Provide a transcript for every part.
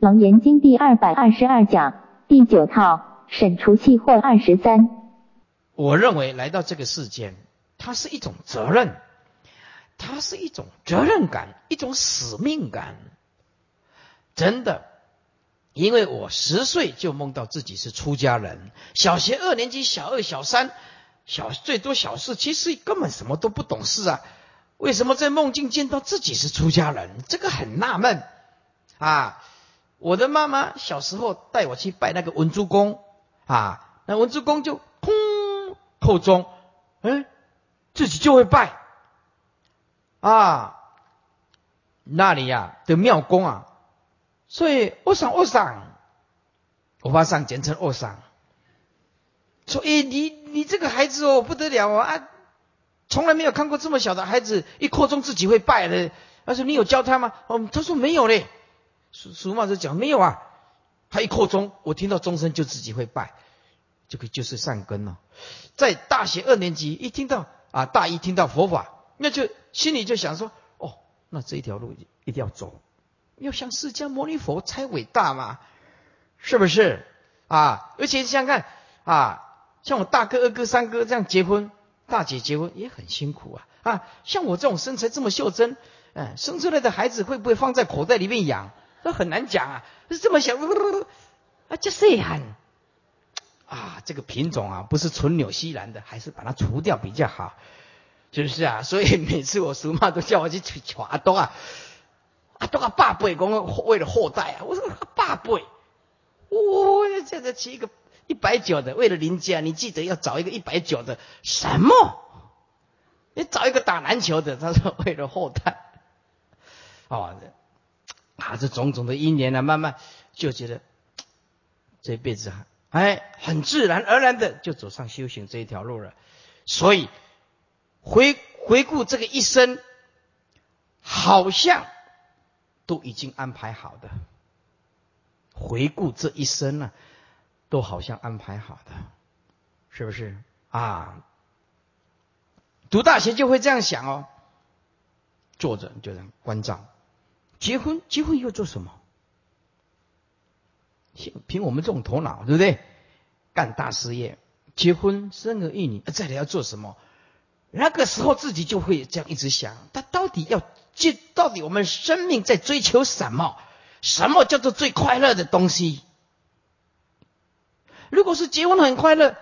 楞严经第二百二十二讲第九套审除气或二十三。我认为来到这个世间，它是一种责任，它是一种责任感，一种使命感。真的，因为我十岁就梦到自己是出家人，小学二年级、小二、小三、小最多小四，其实根本什么都不懂事啊。为什么在梦境见到自己是出家人？这个很纳闷啊！我的妈妈小时候带我去拜那个文殊公啊，那文殊公就空扣钟，哎，自己就会拜啊。那里呀的庙公啊，所以我想我想，我把上简称我上，说哎你你这个孩子哦不得了啊！从来没有看过这么小的孩子一扩钟自己会拜的，他说你有教他吗？哦，他说没有嘞。俗俗话就讲没有啊，他一扩钟，我听到钟声就自己会拜，这个就是善根了。在大学二年级一听到啊，大一听到佛法，那就心里就想说，哦，那这一条路一定要走，要像释迦牟尼佛才伟大嘛，是不是啊？而且想想看啊，像我大哥、二哥、三哥这样结婚。大姐结婚也很辛苦啊啊！像我这种身材这么袖珍，嗯，生出来的孩子会不会放在口袋里面养？这很难讲啊！是这么想，啊，这谁喊啊？这个品种啊，不是纯纽西兰的，还是把它除掉比较好，是不是啊？所以每次我叔妈都叫我去娶娶阿东啊，阿东啊，爸辈公为了后代啊，我说爸辈，我现在娶一个。一百九的，为了邻家，你记得要找一个一百九的。什么？你找一个打篮球的？他说为了后代。哦，啊，这种种的因缘呢，慢慢就觉得 这辈子哎，很自然而然的就走上修行这一条路了。所以回回顾这个一生，好像都已经安排好的。回顾这一生呢？都好像安排好的，是不是啊？读大学就会这样想哦。坐着就这样关照，结婚结婚又做什么？凭我们这种头脑，对不对？干大事业，结婚生儿育女，再来要做什么？那个时候自己就会这样一直想：他到底要这到底我们生命在追求什么？什么叫做最快乐的东西？如果是结婚很快乐，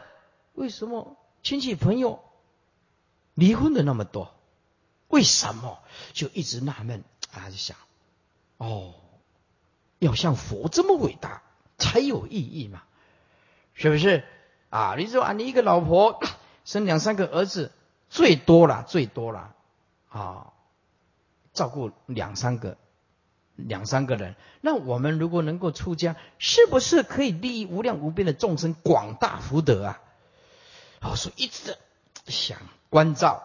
为什么亲戚朋友离婚的那么多？为什么就一直纳闷？啊，就想，哦，要像佛这么伟大才有意义嘛？是不是？啊，你说啊，你一个老婆 生两三个儿子，最多了，最多了，啊，照顾两三个。两三个人，那我们如果能够出家，是不是可以利益无量无边的众生，广大福德啊？我说一直想关照，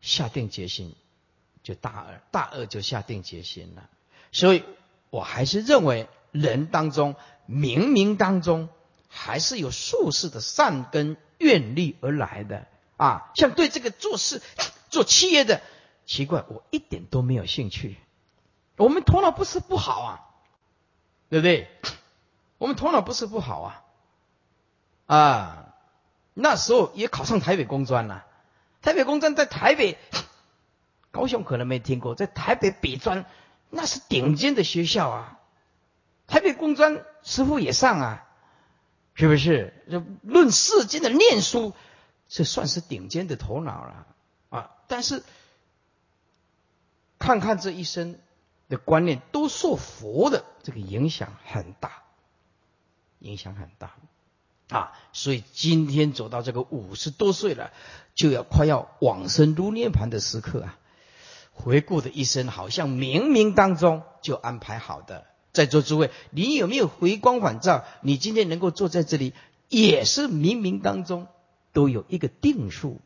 下定决心，就大二，大二就下定决心了。所以我还是认为，人当中冥冥当中还是有术士的善根愿力而来的啊。像对这个做事做企业的，奇怪，我一点都没有兴趣。我们头脑不是不好啊，对不对？我们头脑不是不好啊，啊，那时候也考上台北工专了。台北工专在台北，高雄可能没听过，在台北北专那是顶尖的学校啊。台北工专师傅也上啊，是不是？这论世间的念书，这算是顶尖的头脑了啊。但是看看这一生。的观念都受佛的这个影响很大，影响很大啊！所以今天走到这个五十多岁了，就要快要往生如涅盘的时刻啊！回顾的一生，好像冥冥当中就安排好的。在座诸位，你有没有回光返照？你今天能够坐在这里，也是冥冥当中都有一个定数，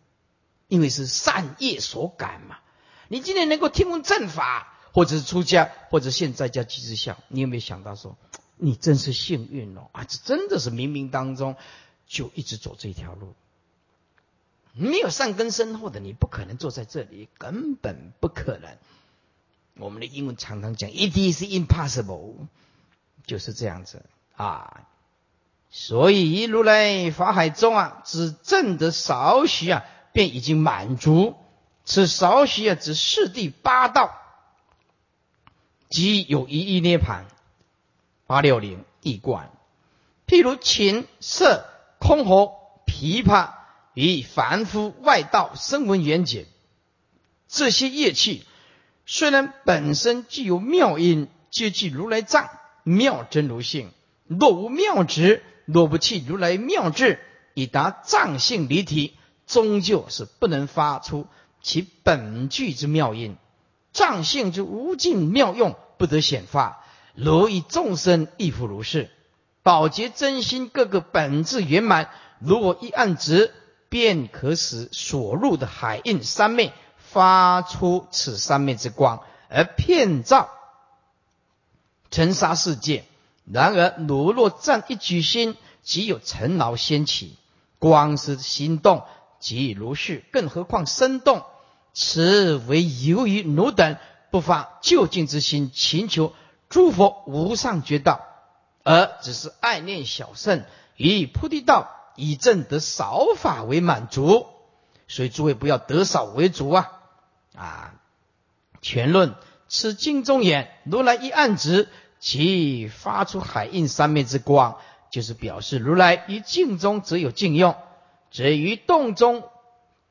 因为是善业所感嘛。你今天能够听闻正法。或者是出家，或者现在叫机智相，你有没有想到说，你真是幸运哦啊！这真的是冥冥当中就一直走这条路，没有善根深厚的，你不可能坐在这里，根本不可能我们的英文常常讲，it is impossible，就是这样子啊。所以如来法海中啊，只证得少许啊，便已经满足。此少许啊，指四第八道，即有一亿涅盘。八六零地观，譬如琴、瑟、箜篌、琵琶与凡夫外道声闻缘解，这些乐器虽然本身具有妙音，皆具如来藏妙真如性。若无妙执，若不弃如来妙智，以达藏性离体，终究是不能发出其本具之妙音。藏性之无尽妙用，不得显发。如以众生亦复如是。保洁真心各个本质圆满，如果一按直，便可使所入的海印三昧发出此三昧之光，而遍照尘沙世界。然而，如若占一举心，即有尘劳掀起，光是心动，即如是。更何况身动，此为由于汝等不发就近之心，请求。诸佛无上觉道，而只是爱念小圣，以菩提道以正得少法为满足。所以诸位不要得少为主啊！啊，全论此经中眼，如来一暗指，其发出海印三昧之光，就是表示如来于静中则有静用，则于动中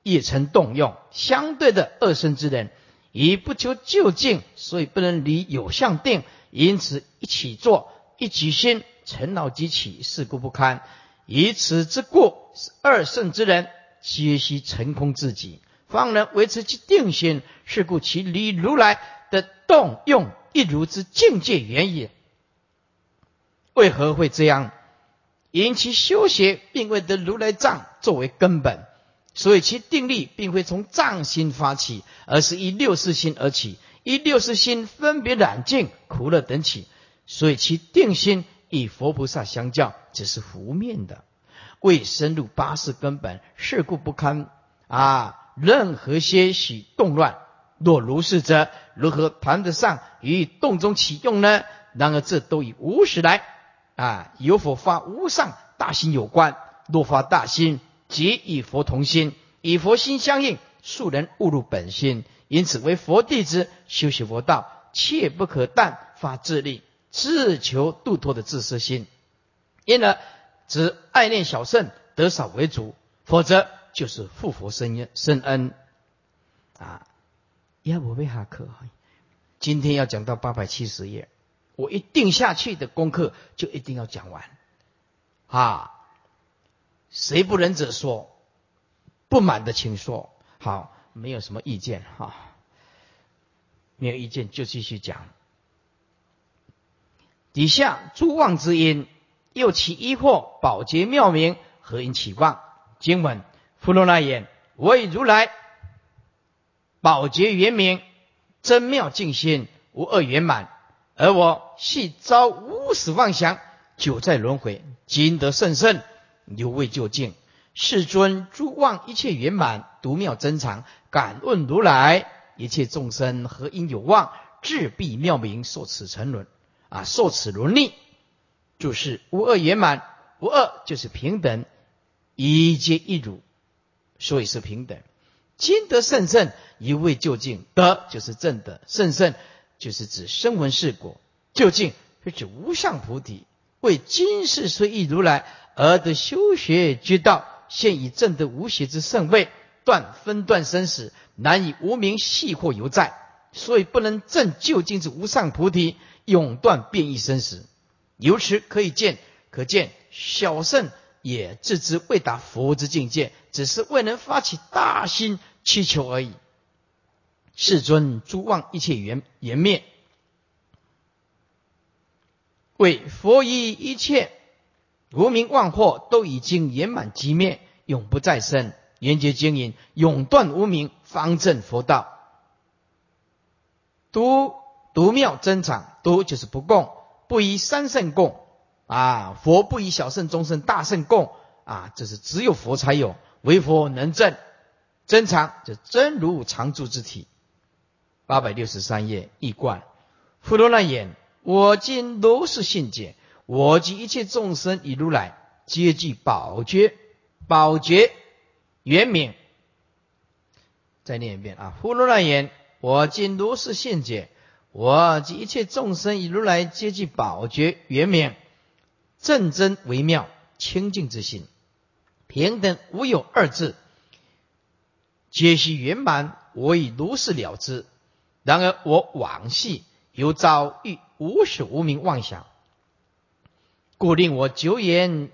也成动用。相对的二生之人，以不求究竟，所以不能离有相定。因此，一起坐，一起心，尘劳即起，事故不堪。以此之故，二圣之人皆须成空自己，方能维持其定心。是故其离如来的动用一如之境界原也。为何会这样？因其修学并未得如来藏作为根本，所以其定力并非从藏心发起，而是以六识心而起。依六识心分别染净苦乐等起，所以其定心与佛菩萨相较，只是浮面的，未深入八识根本，事故不堪啊！任何些许动乱，若如是者，如何谈得上与动中起用呢？然而这都与无始来啊有否发无上大心有关。若发大心，即与佛同心，与佛心相应，庶人误入本心。因此，为佛弟子修习佛道，切不可但发自力、自求度脱的自私心。因而，只爱念小圣得少为主，否则就是复佛生恩生恩。啊，要我为哈克，今天要讲到八百七十页，我一定下去的功课就一定要讲完。啊，谁不仁者说，不满的请说。好。没有什么意见哈，没有意见就继续讲。底下诸妄之因，又起疑惑，宝洁妙明，何因起妄？经文：弗罗那言：为如来宝洁圆明，真妙净心，无二圆满。而我系遭无始妄想，久在轮回，今得甚深，犹未究竟。世尊诸妄一切圆满，独妙珍藏。敢问如来，一切众生何因有妄？至必妙明，受此沉沦啊，受此轮逆。就是：无二圆满，无二就是平等，一皆一如，所以是平等。今得甚胜，一味究竟。得就是正的，甚胜就是指声闻世果。究竟是指无上菩提。为今世虽亦如来，而得修学之道。现以正得无邪之圣位，断分断生死，难以无名系惑犹在，所以不能证究竟之无上菩提，永断变异生死。由此可以见，可见小圣也自知未达佛之境界，只是未能发起大心祈求而已。世尊诸妄一切缘缘灭，为佛以一切。无名妄惑都已经圆满寂灭，永不再生。缘觉经营，永断无名，方正佛道。读独妙珍藏，独就是不共，不以三圣共啊，佛不以小圣、中圣、大圣共啊，这是只有佛才有，唯佛能证。珍藏就真如常住之体八百六十三页一贯。佛罗那言：我今如是信解，我及一切众生以如来皆具宝觉，宝觉圆明。再念一遍啊！佛罗那言：我今如是信解，我及一切众生以如来皆具宝觉圆明，正真微妙清净之心，平等无有二字，皆悉圆满。我已如是了之。然而我往昔。有遭遇无始无明妄想，故令我久远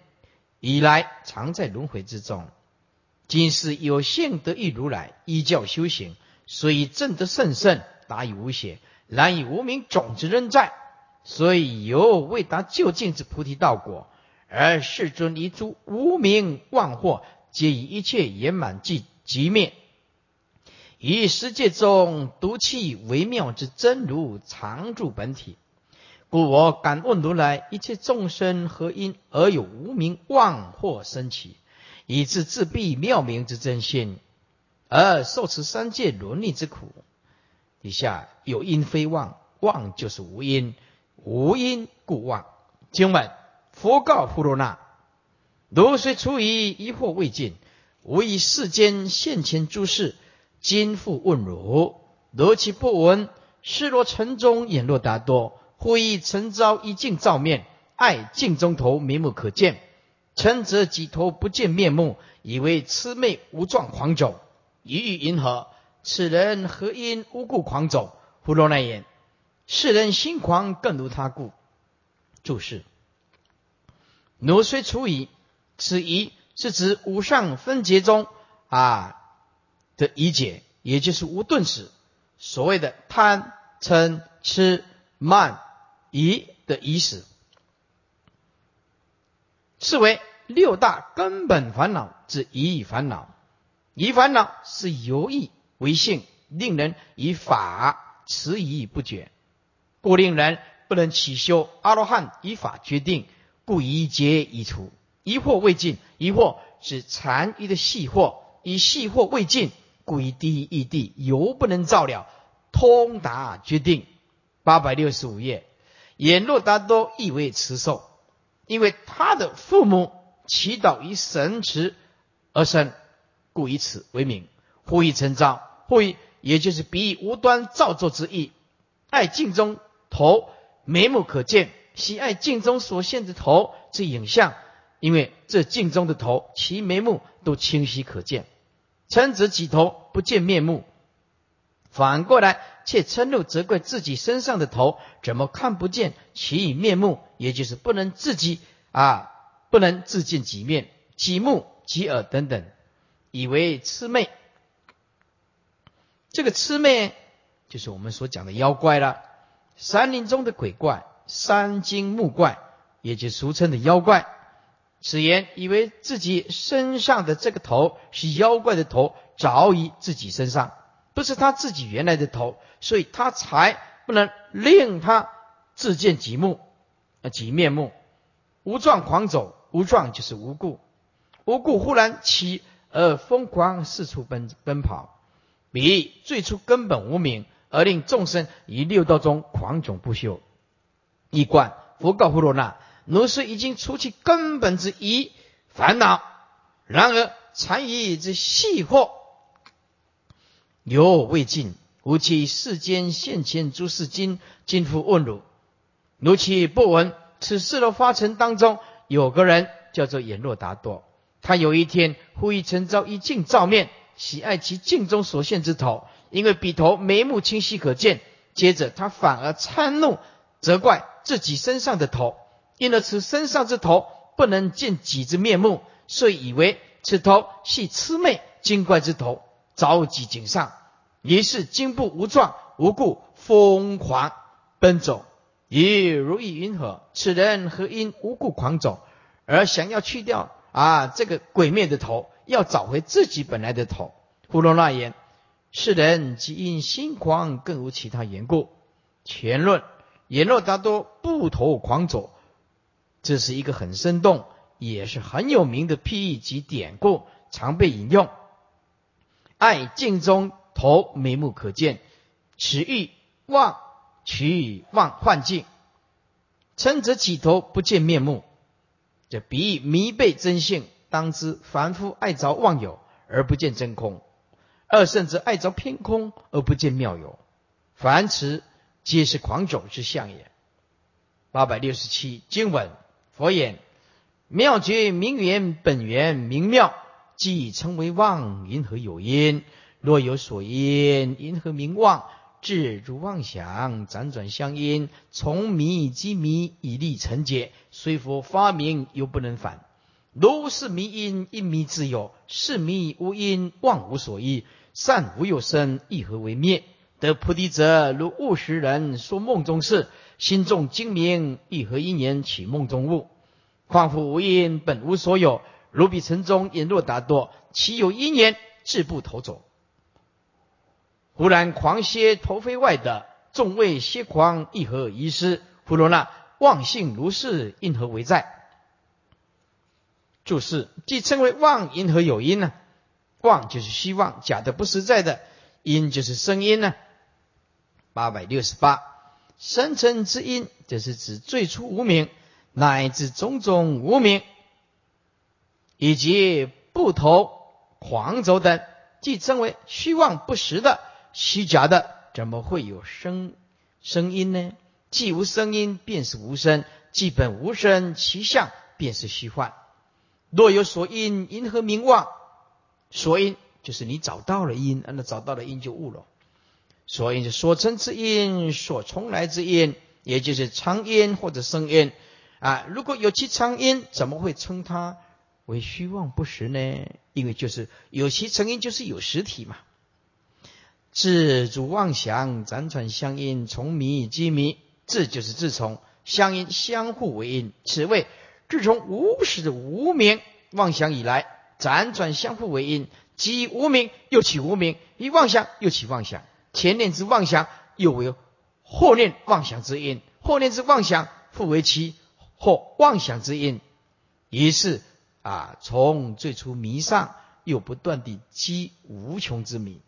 以来常在轮回之中。今世有幸得遇如来，依教修行，所以正得甚圣，达以无邪。然以无名种子仍在，所以有未达究竟之菩提道果。而世尊离诸无名妄惑，皆以一切圆满即即灭。以世界中独气微妙之真如常住本体，故我敢问如来：一切众生何因而有无名妄惑生起，以致自闭妙明之真心，而受持三界伦理之苦？底下有因非妄，妄就是无因，无因故妄。经文：佛告富罗那：如虽出于疑惑未尽，无以世间现前诸事。今复问汝：如其不闻？视若城中眼若达多，忽以尘遭一镜照面，爱镜中头眉目可见。尘则几头不见面目，以为魑魅无状狂走。一欲云何？此人何因无故狂走？胡罗那言：世人心狂，更如他故。注释：奴虽除矣，此疑是指五上分节中啊。的疑解，也就是无顿时所谓的贪嗔痴慢疑的疑始，是为六大根本烦恼之疑烦恼。疑烦恼是由意为性，令人以法迟疑不决，故令人不能起修阿罗汉以法决定，故疑结已除，疑惑未尽。疑惑是残余的细惑，以细惑未尽。故以第一义地犹不能照了，通达决定。八百六十五页，眼若达多亦为慈寿，因为他的父母祈祷于神池而生，故以此为名。呼以成招，或以也就是比喻无端造作之意。爱镜中头眉目可见，喜爱镜中所现的头之影像，因为这镜中的头其眉目都清晰可见。嗔子几头不见面目，反过来却嗔怒责怪自己身上的头怎么看不见其面目，也就是不能自己啊，不能自见己面、己目、己耳等等，以为魑魅。这个魑魅就是我们所讲的妖怪了，山林中的鬼怪、山精木怪，也就俗称的妖怪。此言以为自己身上的这个头是妖怪的头，着于自己身上，不是他自己原来的头，所以他才不能令他自见己目，啊，己面目。无状狂走，无状就是无故，无故忽然起而疯狂四处奔奔跑，比最初根本无名，而令众生于六道中狂种不休。一观佛告富罗那。如是已经除去根本之一烦恼，然而残余之细惑犹未尽。吾其世间现前诸世经，今复问汝：如其不闻？此事的发尘当中，有个人叫做眼若达多。他有一天忽以成照一镜照面，喜爱其镜中所现之头，因为笔头眉目清晰可见。接着他反而嗔怒，责怪自己身上的头。因而此身上之头不能见己之面目，遂以为此头系魑魅精怪之头，着己颈上，于是颈部无状无故疯狂奔走，以如意云何？此人何因无故狂走，而想要去掉啊这个鬼面的头，要找回自己本来的头？胡罗那言：世人即因心狂，更无其他缘故。前论言若达多不头狂走。这是一个很生动，也是很有名的譬喻及典故，常被引用。爱镜中头眉目可见，此欲望取望幻境，嗔则起头不见面目。这比喻迷背真性，当知凡夫爱着妄有而不见真空；二甚至爱着偏空而不见妙有。凡此皆是狂走之相也。八百六十七经文，佛言：妙觉明源本源明妙，即称为妄。因何有因？若有所因，因何名妄？智如妄想，辗转相因，从迷即迷，以立成解。虽佛发明，又不能反。如是迷因，因迷自有；是迷无因，妄无所依。善无有生，亦何为灭？得菩提者，如悟识人说梦中事，心中精明，亦何因缘起梦中物？况复无因，本无所有。如彼城中眼若达多，其有因缘，自不投走。忽然狂歇头飞外的众位歇狂，亦何遗失？弗罗那妄性如是，因何为在？注释：即称为妄，因何有因呢？妄就是虚妄，假的不实在的；因就是声音呢。八百六十八，生成之因，就是指最初无名，乃至种种无名，以及不投、狂走等，即称为虚妄不实的。虚假的怎么会有声声音呢？既无声音，便是无声；既本无声，其相便是虚幻。若有所因，因何名妄？所因就是你找到了因，那找到了因就悟了。所以就所成之因，所从来之因，也就是常因或者生因啊。如果有其常因，怎么会称它为虚妄不实呢？因为就是有其成因，就是有实体嘛。自主妄想，辗转相因，从迷即迷。自就是自从，相因相互为因。此谓自从无始无名妄想以来，辗转相互为因。即无名又起无名，一妄想又起妄想。前念之妄想又为后念妄想之因，后念之妄想复为其或妄想之因。于是啊，从最初迷上，又不断地积无穷之迷。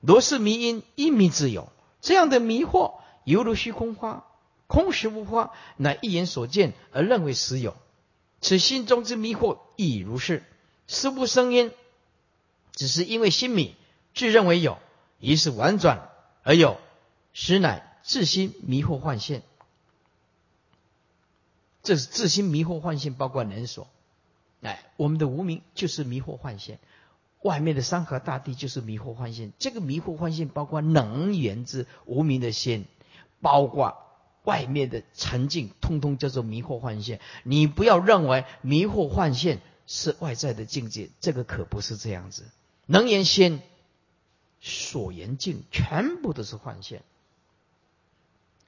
若是迷因，因迷之有。这样的迷惑，犹如虚空花，空实无花，乃一眼所见而认为实有。此心中之迷惑亦如是。实无生因，只是因为心迷，自认为有，于是婉转而有，实乃自心迷惑幻现。这是自心迷惑幻现，包括人所。哎，我们的无名就是迷惑幻现。外面的山河大地就是迷惑幻现，这个迷惑幻现包括能源之无名的心，包括外面的沉静，通通叫做迷惑幻现。你不要认为迷惑幻现是外在的境界，这个可不是这样子。能言心，所言境，全部都是幻现。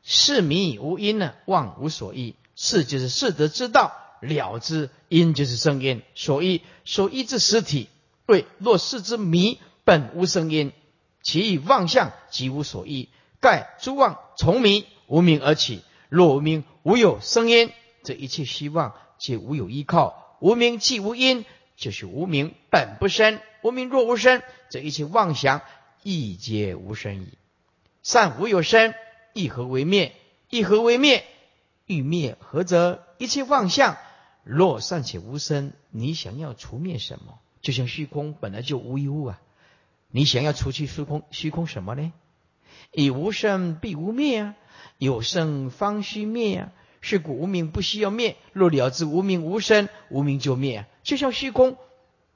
是迷无因呢，妄无所依。是就是是得之道了之，因就是生因，所依所依之实体。对，若视之迷本无声音，其以妄象即无所依。盖诸妄从迷无名而起。若无名无有声音，这一切希望皆无有依靠。无名既无因，就是无名本不生。无名若无生，这一切妄想亦皆无生矣。善无有生，亦何为灭？亦何为灭？欲灭何则？一切妄相若善且无生，你想要除灭什么？就像虚空本来就无一物啊，你想要除去虚空，虚空什么呢？以无生必无灭啊，有生方须灭啊。是故无名不需要灭，若了知无名无生，无名就灭。就像虚空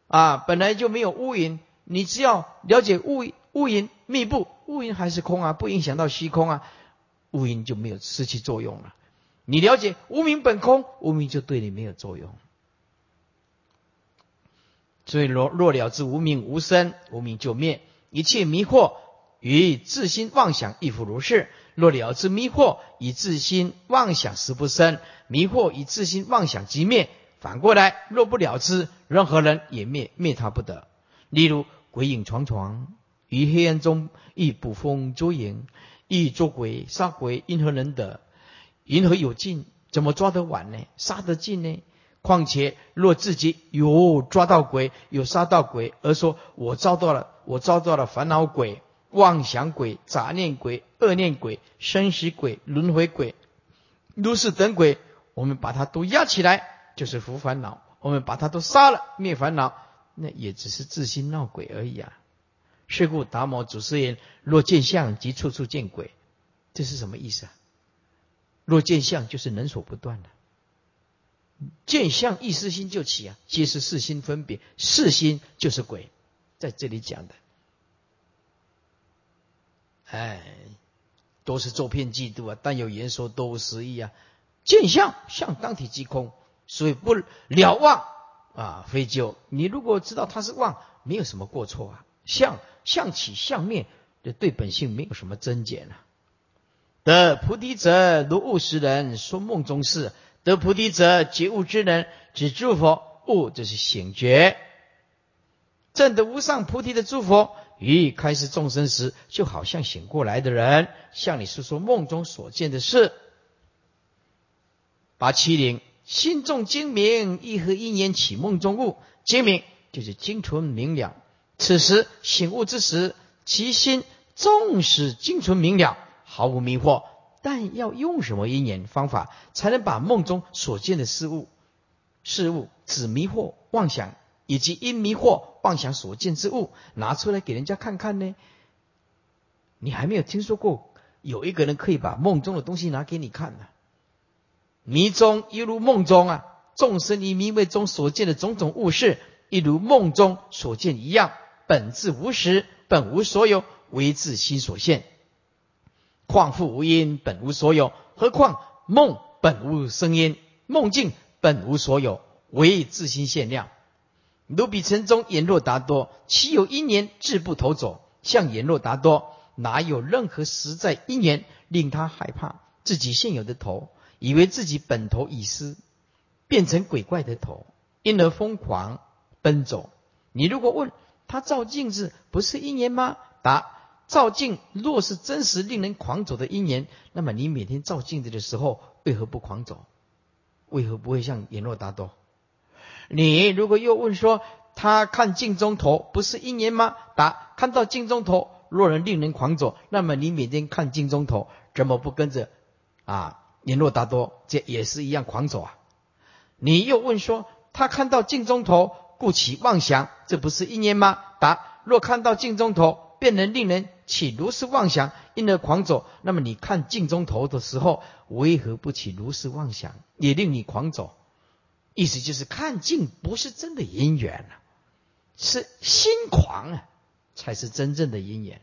啊，本来就没有乌云，你只要了解乌乌云密布，乌云还是空啊，不影响到虚空啊，乌云就没有失去作用了。你了解无名本空，无名就对你没有作用。所以，若若了知无名无生，无名就灭。一切迷惑与自心妄想亦复如是。若了知迷惑以自心妄想实不生，迷惑以自心妄想即灭。反过来，若不了知，任何人也灭灭他不得。例如鬼影幢幢，于黑暗中亦捕风捉影，亦捉鬼杀鬼，因何能得？因何有尽？怎么抓得完呢？杀得尽呢？况且，若自己有抓到鬼，有杀到鬼，而说我遭到了，我遭到了烦恼鬼，妄想鬼、杂念鬼、恶念鬼、生死鬼、轮回鬼、如是等鬼，我们把它都压起来，就是福烦恼；我们把它都杀了，灭烦恼，那也只是自心闹鬼而已啊。是故达摩祖师言：若见相，即处处见鬼。这是什么意思啊？若见相，就是能所不断的。见相，意识心就起啊，皆是四心分别，四心就是鬼，在这里讲的。哎，都是作骗嫉妒啊！但有言说多无实意啊。见相，相当体即空，所以不了妄啊，非就。你如果知道他是妄，没有什么过错啊。相相起相灭，这对本性没有什么增减啊。得菩提者，如悟识人说梦中事；得菩提者，觉悟之人只诸佛悟，这是醒觉。证得无上菩提的诸佛。于开始众生时，就好像醒过来的人，向你诉说梦中所见的事。八七零，心中精明，一合一年起梦中悟。精明就是精纯明了。此时醒悟之时，其心纵使精纯明了，毫无迷惑，但要用什么因缘方法，才能把梦中所见的事物、事物只迷惑妄想？以及因迷惑妄想所见之物拿出来给人家看看呢？你还没有听说过有一个人可以把梦中的东西拿给你看呢？迷中一如梦中啊，众生于迷昧中所见的种种物事，一如梦中所见一样，本质无实，本无所有，唯自心所现。况复无因，本无所有，何况梦本无声音，梦境本无所有，唯自心现量。卢比城中阎若达多，岂有一年志不投走？向阎若达多，哪有任何实在因缘令他害怕自己现有的头，以为自己本头已失，变成鬼怪的头，因而疯狂奔走？你如果问他照镜子不是因缘吗？答：照镜若是真实令人狂走的因缘，那么你每天照镜子的时候为何不狂走？为何不会像阎若达多？你如果又问说，他看镜中头不是因缘吗？答：看到镜中头若能令人狂走，那么你每天看镜中头，怎么不跟着啊？阎罗达多这也是一样狂走啊？你又问说，他看到镜中头故起妄想，这不是因缘吗？答：若看到镜中头便能令人起如是妄想，因而狂走，那么你看镜中头的时候，为何不起如是妄想，也令你狂走？意思就是看尽不是真的因缘啊，是心狂啊，才是真正的因缘。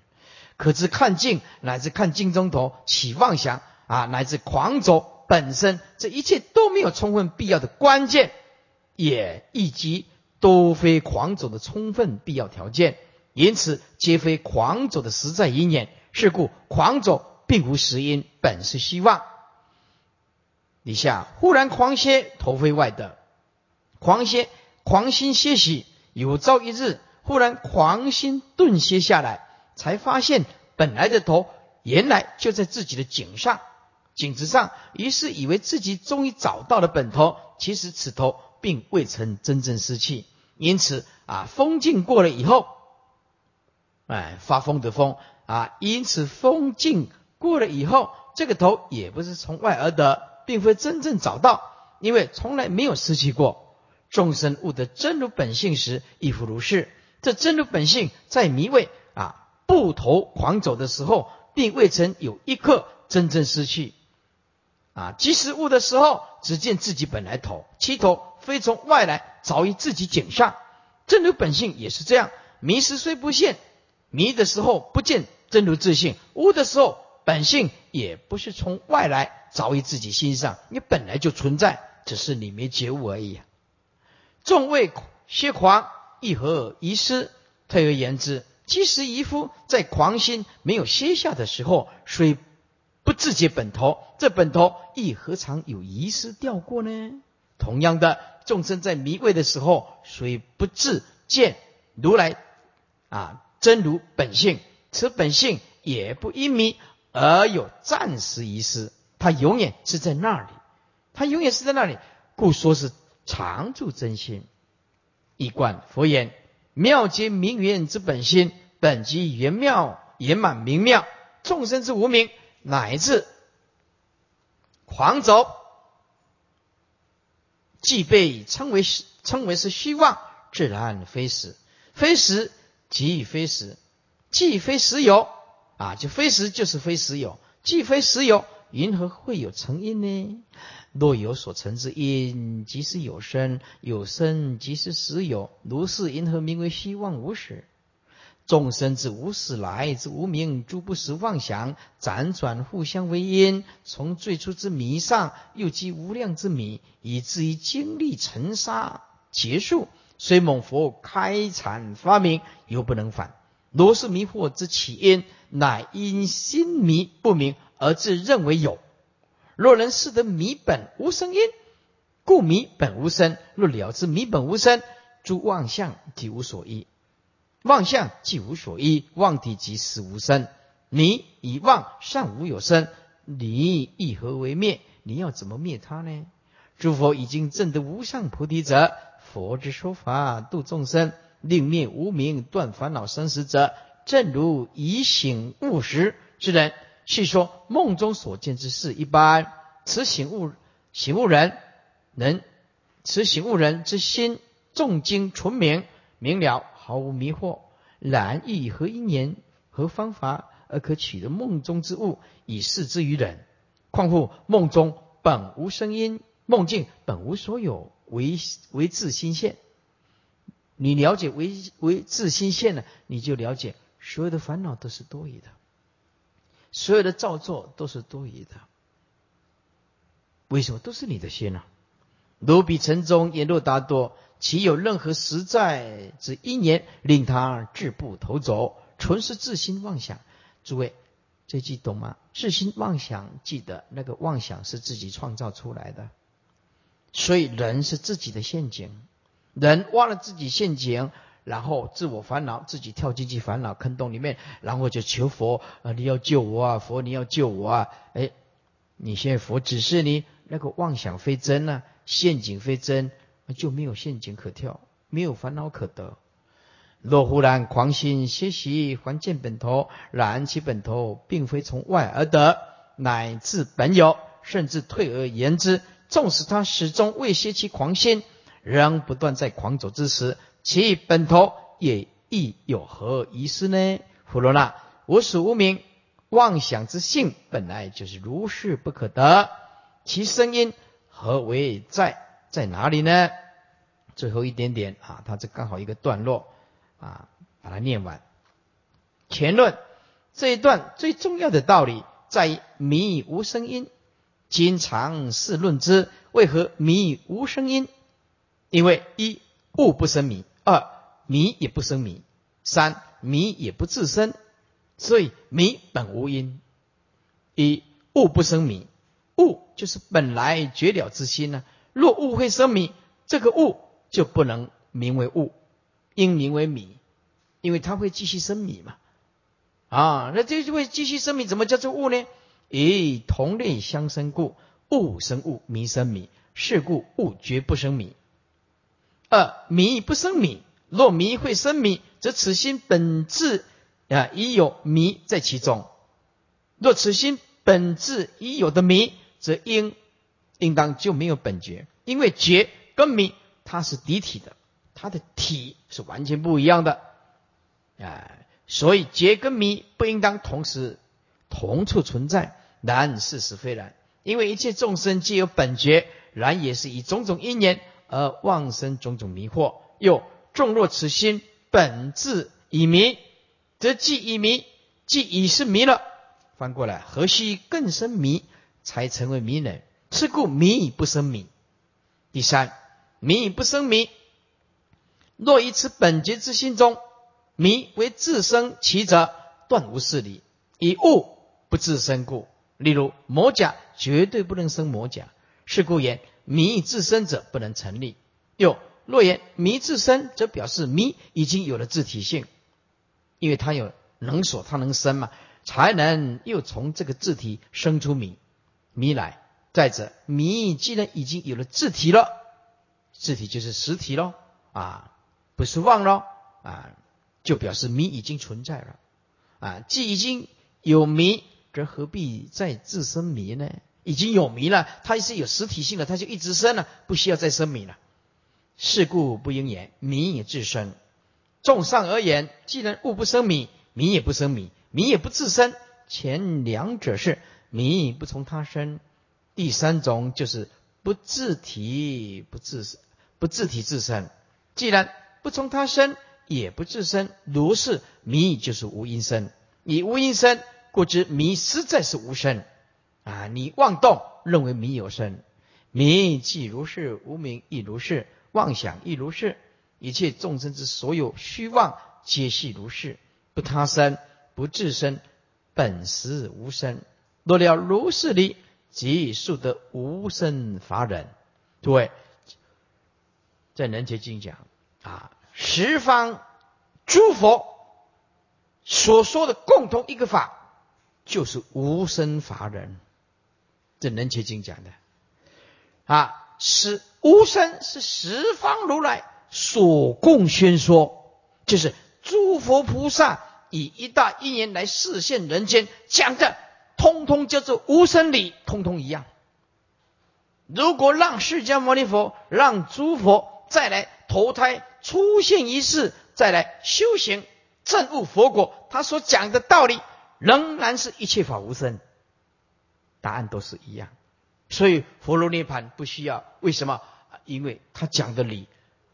可知看镜乃至看镜中头起妄想啊，乃至狂走本身，这一切都没有充分必要的关键，也以及都非狂走的充分必要条件，因此皆非狂走的实在因缘。是故狂走并无实因，本是希望。底下忽然狂歇，头非外的。狂歇，狂心歇息。有朝一日，忽然狂心顿歇下来，才发现本来的头原来就在自己的颈上、颈子上。于是以为自己终于找到了本头，其实此头并未曾真正失去。因此啊，风劲过了以后，哎，发疯的疯啊，因此风劲过了以后，这个头也不是从外而得，并非真正找到，因为从来没有失去过。众生悟得真如本性时，亦复如是。这真如本性在迷味啊不投狂走的时候，并未曾有一刻真正失去。啊，即使悟的时候，只见自己本来头，其头非从外来，早于自己颈上。真如本性也是这样，迷时虽不现，迷的时候不见真如自性；悟的时候，本性也不是从外来，早于自己心上，你本来就存在，只是你没觉悟而已。众位歇狂，亦何遗失？退而言之，即使一夫在狂心没有歇下的时候，虽不自觉本头，这本头亦何尝有遗失掉过呢？同样的，众生在迷味的时候，虽不自见如来啊真如本性，此本性也不因迷而有暂时遗失，它永远是在那里，它永远是在那里，故说是。常住真心，一贯佛言：妙皆明圆之本心，本即圆妙圆满明妙，众生之无明乃至狂走，既被称为称为是虚妄，自然非实，非实即非实，既非实有啊，就非实就是非实有，既非实有，云何会有成因呢？若有所成之因，即是有生；有生即是实有。如是，云何名为虚妄无始？众生之无始来之无名，诸不实妄想，辗转互相为因。从最初之迷上，又积无量之迷，以至于经历尘沙结束。虽蒙佛开阐发明，犹不能返。如是迷惑之起因，乃因心迷不明而自认为有。若人识得迷本无生因，故迷本无生。若了知迷本无生，诸妄相即无所依。妄相即无所依，妄体即实无生。迷以妄尚无有生，你以何为灭？你要怎么灭他呢？诸佛已经证得无上菩提者，佛之说法度众生，令灭无明，断烦恼生死者，正如以醒悟时之人。细说梦中所见之事一般，此醒悟醒悟人能，此醒悟人之心重精纯明明了，毫无迷惑。然以何因缘何方法而可取得梦中之物以示之于人？况乎梦中本无声音，梦境本无所有，为为自心现。你了解为为自心现了，你就了解所有的烦恼都是多余的。所有的造作都是多余的，为什么都是你的心呢？如彼城中耶路达多，岂有任何实在之因缘令他志不投走？纯是自心妄想。诸位，这句懂吗？自心妄想，记得那个妄想是自己创造出来的，所以人是自己的陷阱，人挖了自己陷阱。然后自我烦恼，自己跳进去烦恼坑洞里面，然后就求佛啊，你要救我啊，佛你要救我啊！哎，你现在佛指示你，那个妄想非真啊，陷阱非真，就没有陷阱可跳，没有烦恼可得。若忽然狂心歇息，还见本头，然其本头并非从外而得，乃至本有，甚至退而言之，纵使他始终未歇其狂心，仍不断在狂走之时。其本头也亦有何遗失呢？弗罗那，无始无明，妄想之性本来就是如是不可得。其声音何为在在哪里呢？最后一点点啊，它这刚好一个段落啊，把它念完。前论这一段最重要的道理在于迷无声音。经常是论之，为何迷无声音？因为一。物不生迷，二迷也不生迷，三迷也不自生，所以迷本无因。一物不生迷，物就是本来绝了之心呢。若物会生迷，这个物就不能名为物，应名为迷，因为它会继续生迷嘛。啊，那这就会继续生迷，怎么叫做物呢？以同类相生故，物生物，迷生迷，是故物绝不生迷。二迷不生迷，若迷会生迷，则此心本质啊已有迷在其中。若此心本质已有的迷，则应应当就没有本觉，因为觉跟迷它是敌体的，它的体是完全不一样的啊。所以觉跟迷不应当同时同处存在。然事实非然，因为一切众生皆有本觉，然也是以种种因缘。而妄生种种迷惑，又众若此心本质已迷，则既已迷，既已是迷了。翻过来，何须更生迷，才成为迷人？是故迷已不生迷。第三，迷已不生迷。若以此本觉之心中，迷为自生其者，断无是理。以物不自生故，例如魔甲绝对不能生魔甲。是故言。迷自身者不能成立。又若言迷自身，则表示迷已经有了自体性，因为它有能所，它能生嘛，才能又从这个自体生出迷迷来。再者，迷既然已经有了自体了，自体就是实体喽啊，不是妄喽啊，就表示迷已经存在了啊，既已经有迷，则何必再自生迷呢？已经有迷了，它是有实体性的，它就一直生了，不需要再生迷了。是故不应言迷也自生。众上而言，既然物不生迷，迷也不生迷，迷也不自生。前两者是迷不从他生，第三种就是不自体不自不自体自生。既然不从他生，也不自生，如是迷就是无因生。以无因生，故知迷实在是无生。啊，你妄动，认为名有生，迷既如是，无名亦如是，妄想亦如是，一切众生之所有虚妄，皆系如是，不他生，不自生，本实无生。若了如是理，即速得无生法忍。诸位，在《能结经》讲啊，十方诸佛所说的共同一个法，就是无生法忍。这《能切经》讲的啊，是无生是十方如来所共宣说，就是诸佛菩萨以一大因缘来示现人间讲的，通通叫做无生理，通通一样。如果让释迦牟尼佛让诸佛再来投胎出现一世，再来修行证悟佛果，他所讲的道理仍然是一切法无生。答案都是一样，所以佛罗涅盘不需要。为什么？因为他讲的理，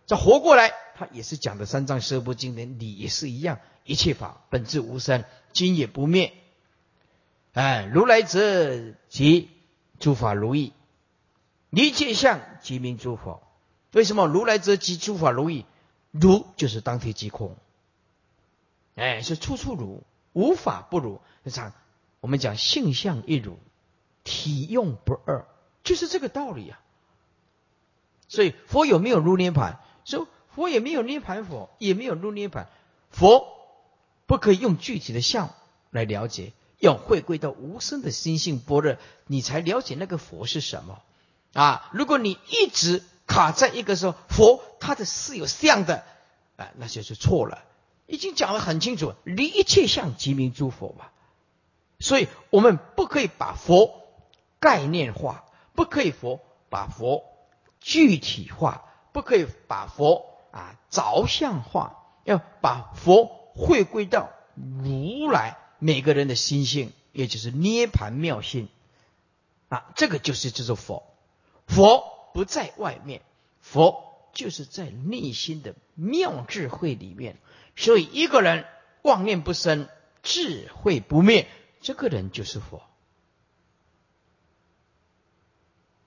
这活过来，他也是讲的三藏十部经的理也是一样。一切法本质无生，今也不灭。哎，如来者即诸法如意，一切相即名诸佛。为什么如来者即诸法如意？如就是当体即空。哎，是处处如，无法不如。常我们讲性相一如。体用不二，就是这个道理啊。所以佛有没有入涅盘？说佛也没有涅盘，佛也没有入涅盘。佛不可以用具体的相来了解，要回归到无声的心性般若，你才了解那个佛是什么啊。如果你一直卡在一个说佛，它的是有相的，啊，那就是错了。已经讲得很清楚，离一切相即名诸佛嘛。所以我们不可以把佛。概念化不可以佛把佛具体化，不可以把佛啊着相化，要把佛回归到如来每个人的心性，也就是涅盘妙性啊，这个就是叫做佛。佛不在外面，佛就是在内心的妙智慧里面。所以一个人妄念不生，智慧不灭，这个人就是佛。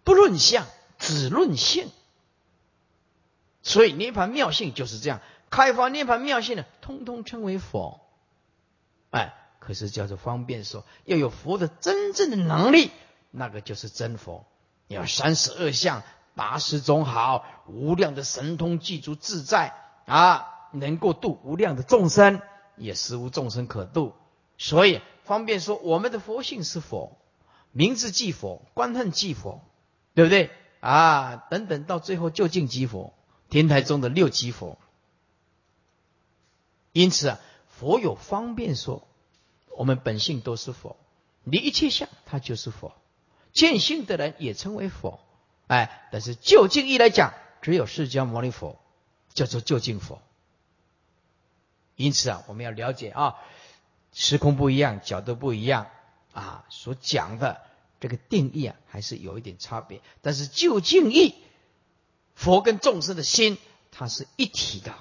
不论相，只论性。所以涅盘妙性就是这样，开发涅盘妙性的，通通称为佛。哎，可是叫做方便说，要有佛的真正的能力，那个就是真佛。要三十二相，八十种好，无量的神通，具足自在啊，能够度无量的众生，也实无众生可度。所以方便说，我们的佛性是佛，名字即佛，观恨即佛。对不对啊？等等，到最后就近即佛，天台中的六即佛。因此啊，佛有方便说，我们本性都是佛，离一切相，它就是佛。见性的人也称为佛，哎，但是就近义来讲，只有释迦牟尼佛叫做就近佛。因此啊，我们要了解啊，时空不一样，角度不一样啊，所讲的。这个定义啊，还是有一点差别。但是就近义，佛跟众生的心，它是一体的，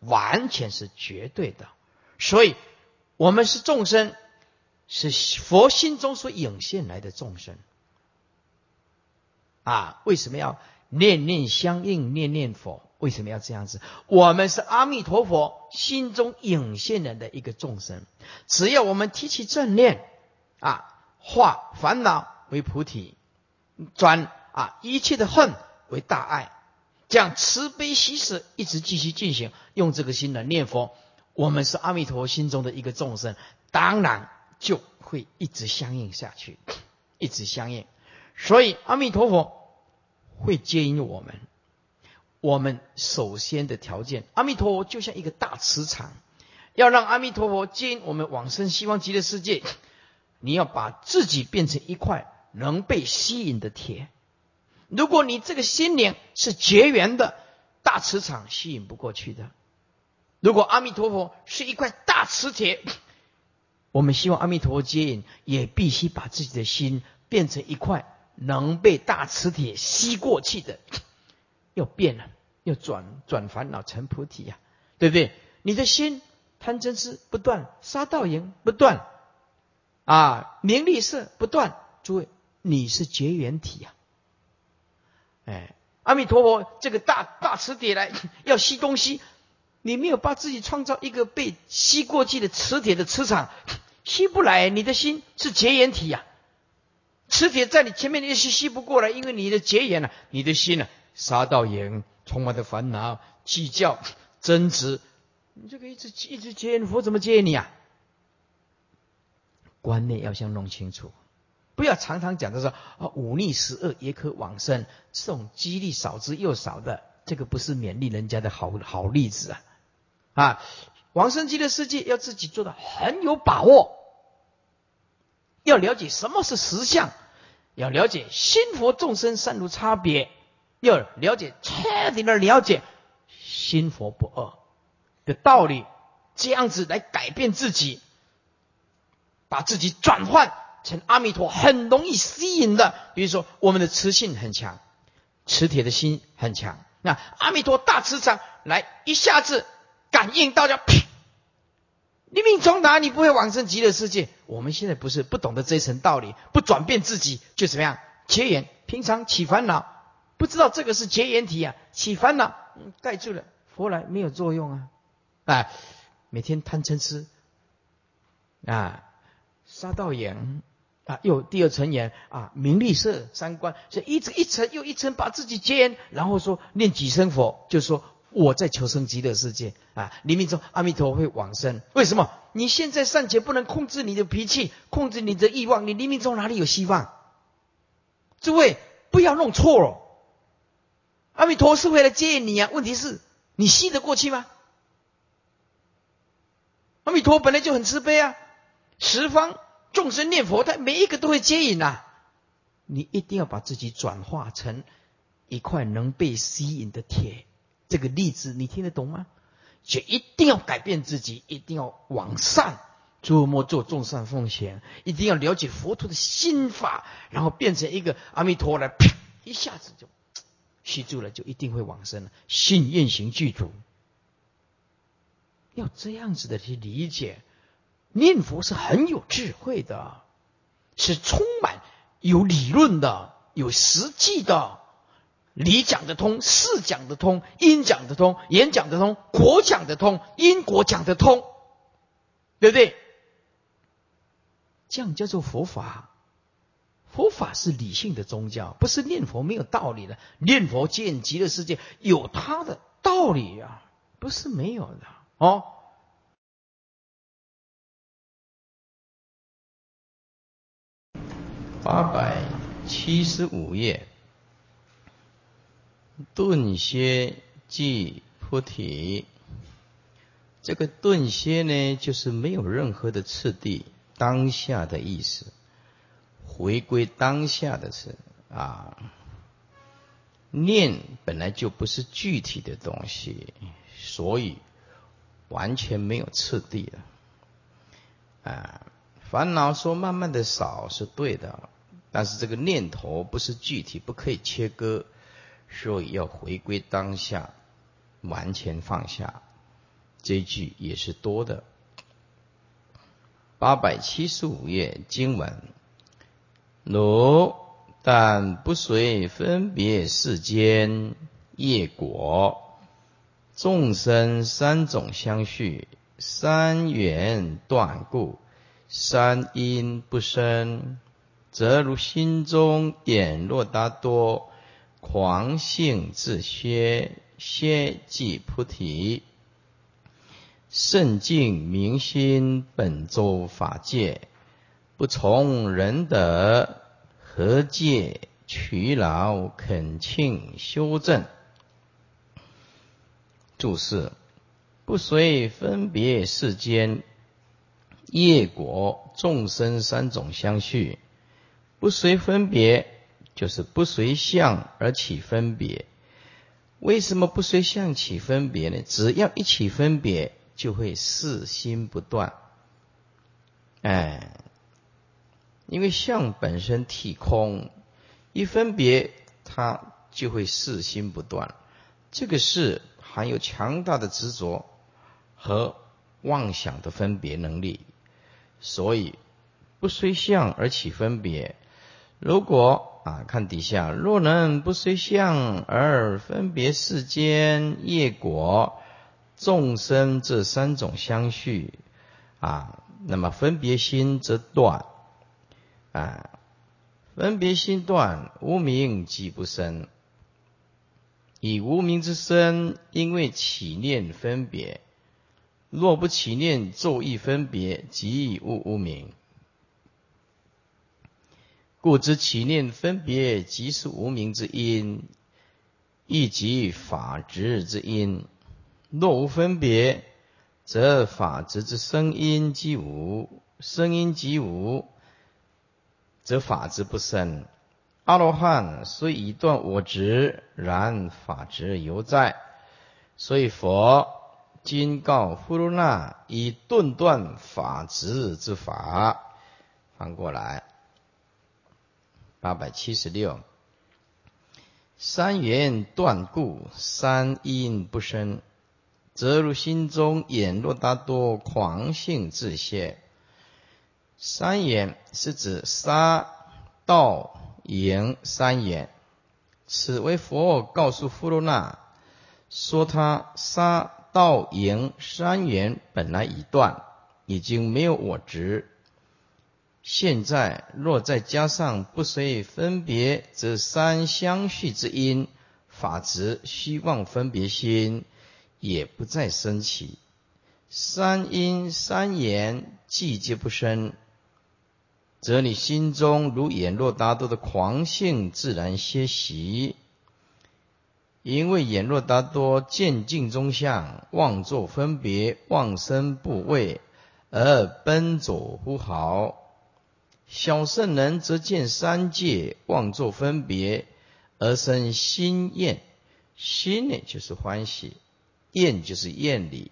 完全是绝对的。所以，我们是众生，是佛心中所涌现来的众生。啊，为什么要念念相应，念念佛？为什么要这样子？我们是阿弥陀佛心中涌现来的一个众生。只要我们提起正念，啊。化烦恼为菩提，转啊一切的恨为大爱，这样慈悲喜舍一直继续进行，用这个心来念佛。我们是阿弥陀佛心中的一个众生，当然就会一直相应下去，一直相应。所以阿弥陀佛会接引我们。我们首先的条件，阿弥陀佛就像一个大磁场，要让阿弥陀佛接引我们往生西方极乐世界，你要把自己变成一块能被吸引的铁。如果你这个心灵是结缘的，大磁场吸引不过去的。如果阿弥陀佛是一块大磁铁，我们希望阿弥陀佛接引，也必须把自己的心变成一块能被大磁铁吸过去的。要变了，要转转烦恼成菩提呀，对不对？你的心贪嗔痴不断，杀盗淫不断，啊，名利色不断。诸位，你是结缘体呀。哎，阿弥陀佛，这个大大磁铁来要吸东西，你没有把自己创造一个被吸过去的磁铁的磁场，吸不来。你的心是结缘体呀，磁铁在你前面你吸吸不过来，因为你的结缘了，你的心呢，杀到眼，充满的烦恼、计较、争执，你这个一直一直结缘，佛怎么接你啊？观念要先弄清楚。不要常常讲的说啊，忤逆十恶也可往生，这种几率少之又少的，这个不是勉励人家的好好例子啊！啊，往生极乐世界要自己做的很有把握，要了解什么是实相，要了解心佛众生三如差别，要了解彻底的了解心佛不二的道理，这样子来改变自己，把自己转换。成阿弥陀很容易吸引的，比如说我们的磁性很强，磁铁的心很强。那阿弥陀大磁场来一下子感应到，叫啪！你命从哪？你不会往生极乐世界。我们现在不是不懂得这一层道理，不转变自己就怎么样结缘？平常起烦恼，不知道这个是结缘体啊，起烦恼盖住了，佛来没有作用啊！啊，每天贪嗔痴啊，杀道眼。啊，又第二层眼啊，名利色三观，所以一层一层又一层把自己接，然后说念几声佛，就说我在求生极乐世界啊，黎明中阿弥陀会往生。为什么？你现在尚且不能控制你的脾气，控制你的欲望，你黎明中哪里有希望？诸位不要弄错了，阿弥陀是为了接你啊，问题是你吸得过去吗？阿弥陀本来就很慈悲啊，十方。众生念佛，他每一个都会接引呐。你一定要把自己转化成一块能被吸引的铁。这个例子你听得懂吗？就一定要改变自己，一定要往善，做莫做众善奉献，一定要了解佛陀的心法，然后变成一个阿弥陀来，啪一下子就吸住了，就一定会往生了。信愿行具足，要这样子的去理解。念佛是很有智慧的，是充满有理论的、有实际的。理讲得通，事讲得通，因讲得通，言讲得通，果讲得通，因果讲得通，对不对？这样叫做佛法。佛法是理性的宗教，不是念佛没有道理的。念佛见极乐世界有它的道理呀，不是没有的哦。八百七十五页，顿歇即菩提。这个顿歇呢，就是没有任何的次第，当下的意思，回归当下的事啊。念本来就不是具体的东西，所以完全没有次第的啊。烦恼说慢慢的少是对的。但是这个念头不是具体，不可以切割，所以要回归当下，完全放下。这句也是多的。八百七十五页经文：如但不随分别世间业果，众生三种相续，三缘断故，三因不生。则如心中点若达多，狂性自歇，歇即菩提。圣境明心本周法界，不从人德，何借取劳恳请修正？注释：不随分别世间业果众生三种相续，不随分别就是不随相而起分别。为什么不随相起分别呢？只要一起分别，就会四心不断。哎，因为相本身体空，一分别它就会四心不断。这个是含有强大的执着和妄想的分别能力，所以不随相而起分别。如果啊，看底下，若能不随相而分别世间业果众生这三种相续啊，那么分别心则断啊，分别心断，无明即不生。以无名之身，因为起念分别，若不起念昼意分别，即无无名。故知起念分别，即是无名之因，亦即法执之因。若无分别，则法执之声音即无；声音即无，则法执不生。阿罗汉虽已断我执，然法执犹在。所以佛今告呼噜那，以顿断法执之法。翻过来。八百七十六，三缘断故，三因不生，则如心中眼若达多狂性自现。三缘是指杀、盗、淫三缘。此为佛告诉富罗那，说他杀、盗、淫三缘本来已断，已经没有我执。现在若再加上不随分别，则三相续之因法执虚妄分别心也不再升起，三因三言既皆不生，则你心中如眼若达多的狂性自然歇息。因为眼若达多见镜中相，妄作分别，妄生部位而奔走呼号。小圣人则见三界妄作分别，而生心厌。心呢，就是欢喜；厌就是厌离。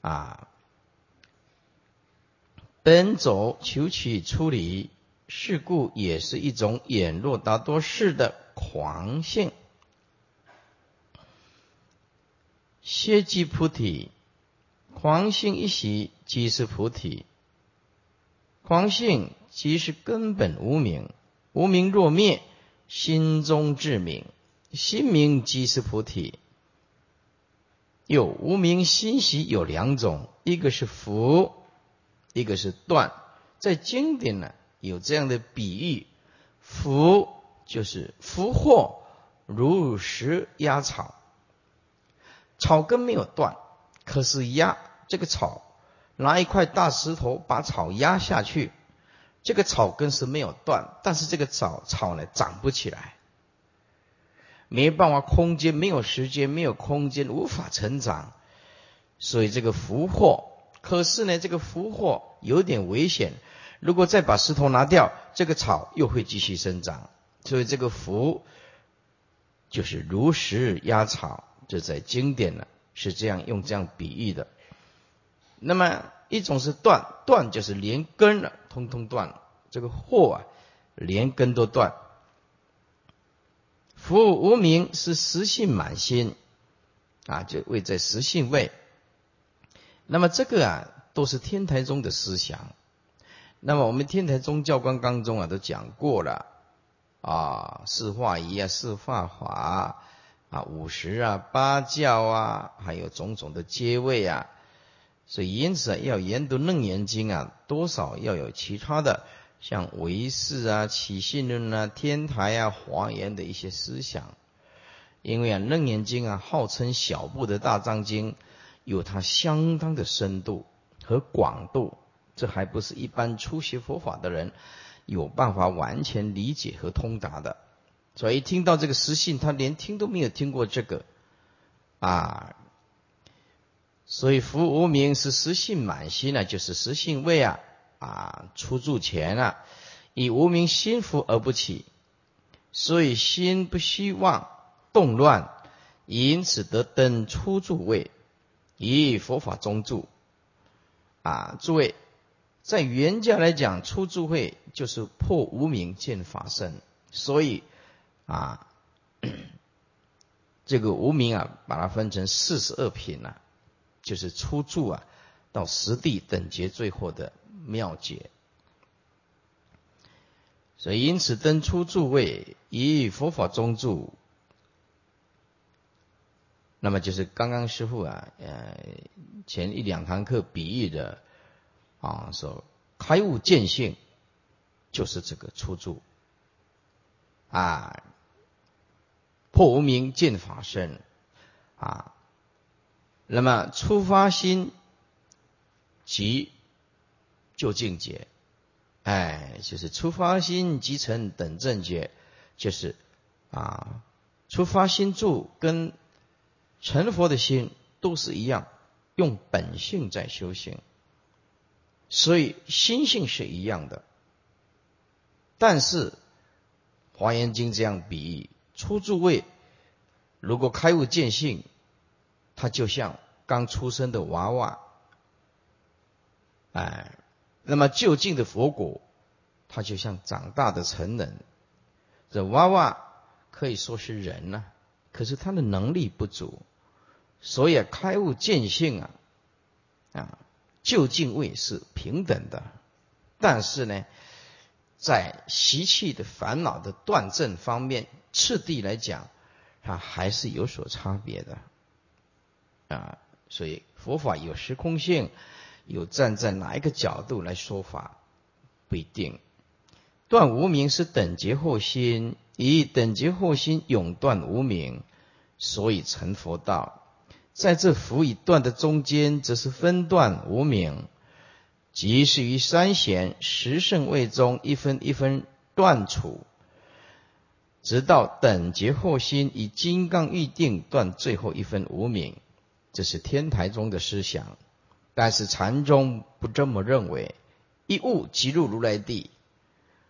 啊，奔走求取出离，是故也是一种眼若达多事的狂性。歇即菩提，狂性一息即是菩提。狂性。即是根本无明，无明若灭，心中自明，心明即是菩提。有无明心习有两种，一个是福，一个是断。在经典呢有这样的比喻，福就是福祸如石压草，草根没有断，可是压这个草，拿一块大石头把草压下去。这个草根是没有断，但是这个草草呢长不起来，没办法，空间没有时间，没有空间，无法成长，所以这个福祸。可是呢，这个福祸有点危险，如果再把石头拿掉，这个草又会继续生长。所以这个福就是如石压草，这在经典呢是这样用这样比喻的。那么。一种是断，断就是连根了，通通断了。这个祸啊，连根都断。福无名是实性满心啊，就位在实性位。那么这个啊，都是天台宗的思想。那么我们天台宗教官当中啊，都讲过了啊，四化仪啊，四化法啊，五十啊，八教啊，还有种种的阶位啊。所以，因此要研读《楞严经》啊，多少要有其他的，像唯识啊、起信论啊、天台啊、华严的一些思想。因为啊，《楞严经》啊，号称小部的大藏经，有它相当的深度和广度，这还不是一般初学佛法的人有办法完全理解和通达的。所以，听到这个实信，他连听都没有听过这个啊。所以福无名是实性满心呢，就是实性位啊啊出住前啊，以无名心福而不起，所以心不希望动乱，因此得登出住位，以佛法中住啊，诸位。在原教来讲，初住会就是破无明见法身，所以啊，这个无明啊，把它分成四十二品啊，就是初住啊到实地等觉最后的妙解。所以因此登初住位，以佛法中住，那么就是刚刚师傅啊，呃，前一两堂课比喻的。啊，说开悟见性就是这个初住啊，破无明见法身啊，那么出发心即就境界，哎，就是出发心即成等正觉，就是啊，出发心住跟成佛的心都是一样，用本性在修行。所以心性是一样的，但是《华严经》这样比喻：初住位如果开悟见性，它就像刚出生的娃娃，哎，那么就近的佛果，它就像长大的成人。这娃娃可以说是人呢，可是他的能力不足，所以开悟见性啊，啊。就近位是平等的，但是呢，在习气的烦恼的断正方面，次第来讲，它还是有所差别的啊。所以佛法有时空性，有站在哪一个角度来说法不一定。断无名是等觉后心，以等觉后心永断无名，所以成佛道。在这佛与断的中间，则是分段无名，即是于三贤十圣位中一分一分断处，直到等觉后心以金刚预定断最后一分无名，这是天台中的思想。但是禅宗不这么认为，一悟即入如来地，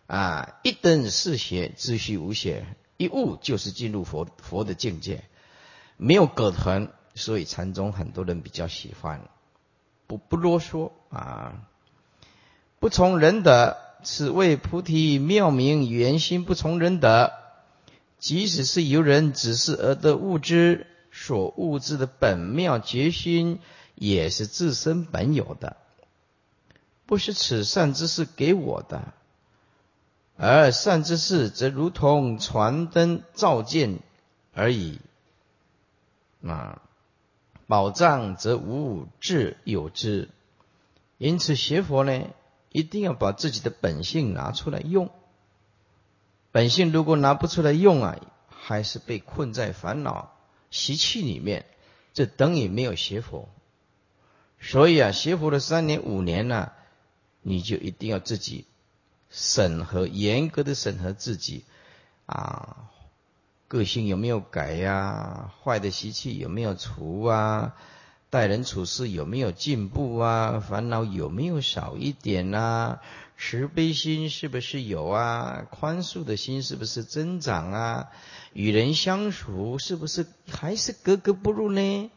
啊，一灯是邪，自虚无邪，一悟就是进入佛佛的境界，没有隔腾。所以禅宗很多人比较喜欢，不不啰嗦啊，不从人德，此谓菩提妙明圆心不从人德。即使是由人指示而得物之，所物之的本妙觉心，也是自身本有的，不是此善之事给我的，而善之事则如同传灯照见而已，啊。宝藏则无智有之，因此学佛呢，一定要把自己的本性拿出来用。本性如果拿不出来用啊，还是被困在烦恼习气里面，这等于没有学佛。所以啊，学佛的三年五年呢，你就一定要自己审核，严格的审核自己啊。个性有没有改呀？坏的习气有没有除啊？待人处事有没有进步啊？烦恼有没有少一点啊？慈悲心是不是有啊？宽恕的心是不是增长啊？与人相处是不是还是格格不入呢？